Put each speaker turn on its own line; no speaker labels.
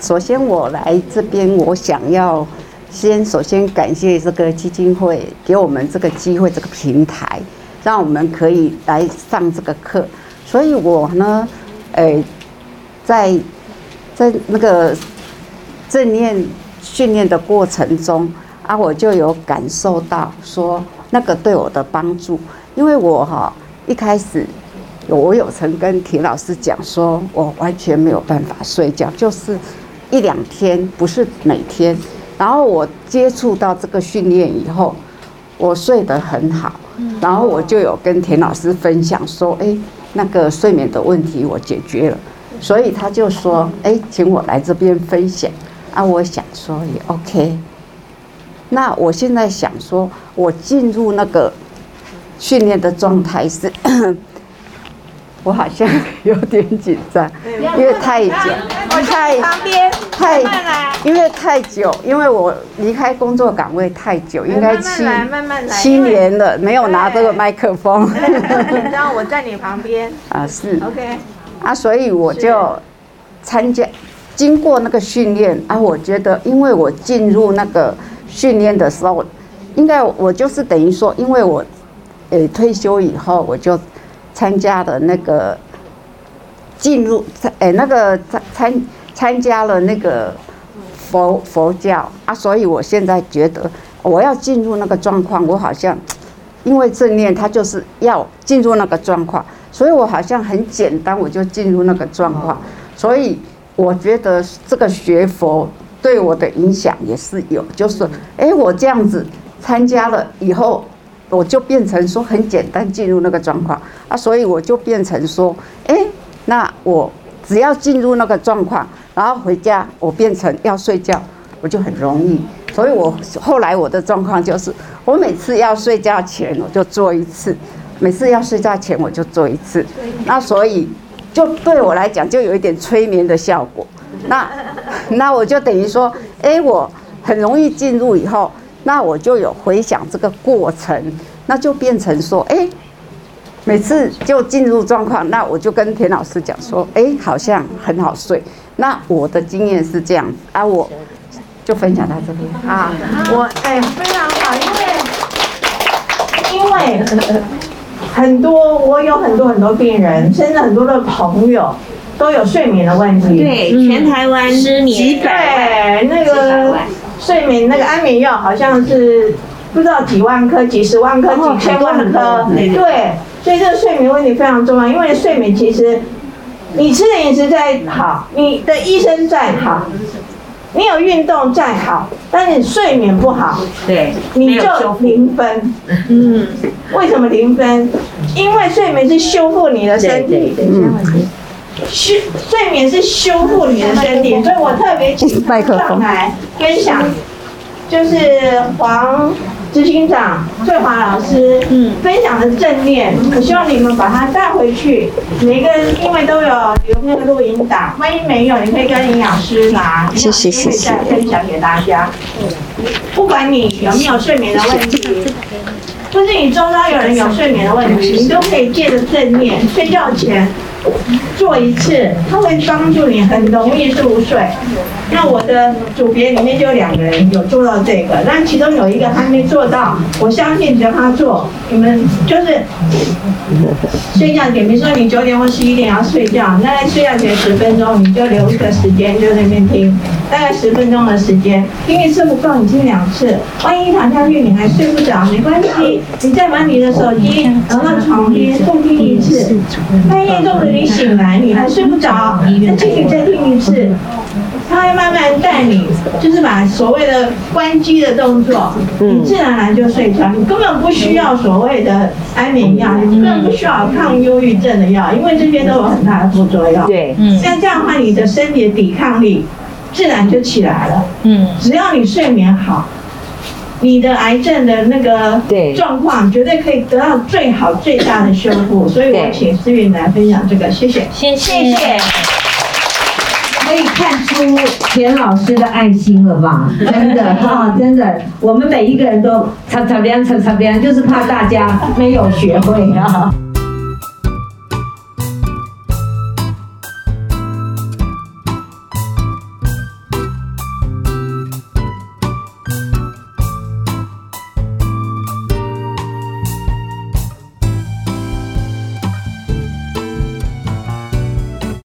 首先我来这边，我想要先首先感谢这个基金会给我们这个机会，这个平台，让我们可以来上这个课。所以我呢，诶，在在那个正念训练的过程中啊，我就有感受到说那个对我的帮助，因为我哈一开始。我有曾跟田老师讲说，我完全没有办法睡觉，就是一两天，不是每天。然后我接触到这个训练以后，我睡得很好。然后我就有跟田老师分享说，哎，那个睡眠的问题我解决了。所以他就说，哎，请我来这边分享。啊，我想说也 OK。那我现在想说，我进入那个训练的状态是。我好像有点紧张，因为太久，
太
太，因为太久，因为我离开工作岗位太久，应该七七年了，没有拿这个麦克风。
然后我在你旁边
啊，是
OK
啊，所以我就参加，经过那个训练啊，我觉得，因为我进入那个训练的时候，应该我就是等于说，因为我呃退休以后，我就。参加的那个进入参诶那个参参参加了那个佛佛教啊，所以我现在觉得我要进入那个状况，我好像因为正念，它就是要进入那个状况，所以我好像很简单，我就进入那个状况，所以我觉得这个学佛对我的影响也是有，就是诶，我这样子参加了以后。我就变成说很简单进入那个状况啊，所以我就变成说，哎，那我只要进入那个状况，然后回家我变成要睡觉，我就很容易。所以我后来我的状况就是，我每次要睡觉前我就做一次，每次要睡觉前我就做一次。那所以就对我来讲就有一点催眠的效果。那 那我就等于说，哎，我很容易进入以后。那我就有回想这个过程，那就变成说，哎，每次就进入状况，那我就跟田老师讲说，哎，好像很好睡。那我的经验是这样啊，我就分享到这边
啊。我哎，非常好，因为因为很多我有很多很多病人，甚至很多的朋友都有睡眠的问题。
对，全台湾失眠，
对那个。睡眠那个安眠药好像是不知道几万颗、几十万颗、几千万颗，对，所以这个睡眠问题非常重要。因为睡眠其实，你吃的饮食再好，你的医生再好，你有运动再好，但是你睡眠不好，
对，
你就零分。嗯，为什么零分？因为睡眠是修复你的身体。修睡眠是修复你的身体，所以我特别请上来分享，就是黄执行长翠华老师分享的正念，我希望你们把它带回去。每个人因为都有留那个录音档，万一没有，你可以跟营养师拿，
谢谢谢谢，
再分享给大家。不管你有没有睡眠的问题，或是你周遭有人有睡眠的问题，你都可以借着正念睡觉前。做一次，它会帮助你很容易入睡。那我的组别里面就两个人有做到这个，但其中有一个还没做到。我相信只要他做，你们就是睡觉前，比如说你九点或十一点要睡觉，那睡觉前十分钟，你就留一个时间就在那边听，大概十分钟的时间，听一次不够，你听两次。万一躺下去你还睡不着，没关系，你再把你的手机拿到床边再听一次。半夜中你醒来，你还睡不着，那继续再听一次。他会慢慢带你，就是把所谓的关机的动作，你自然而然就睡着。你根本不需要所谓的安眠药，你根本不需要抗忧郁症的药，因为这些都有很大的副作用。
对，
像这样的话，你的身体的抵抗力自然就起来了。嗯，只要你睡眠好，你的癌症的那个状况绝对可以得到最好最大的修复。所以我请思韵来分享这个，谢谢，
谢谢。
可以看出田老师的爱心了吧？真的哈，真的，我们每一个人都擦擦边，擦擦边，就是怕大家没有学会啊。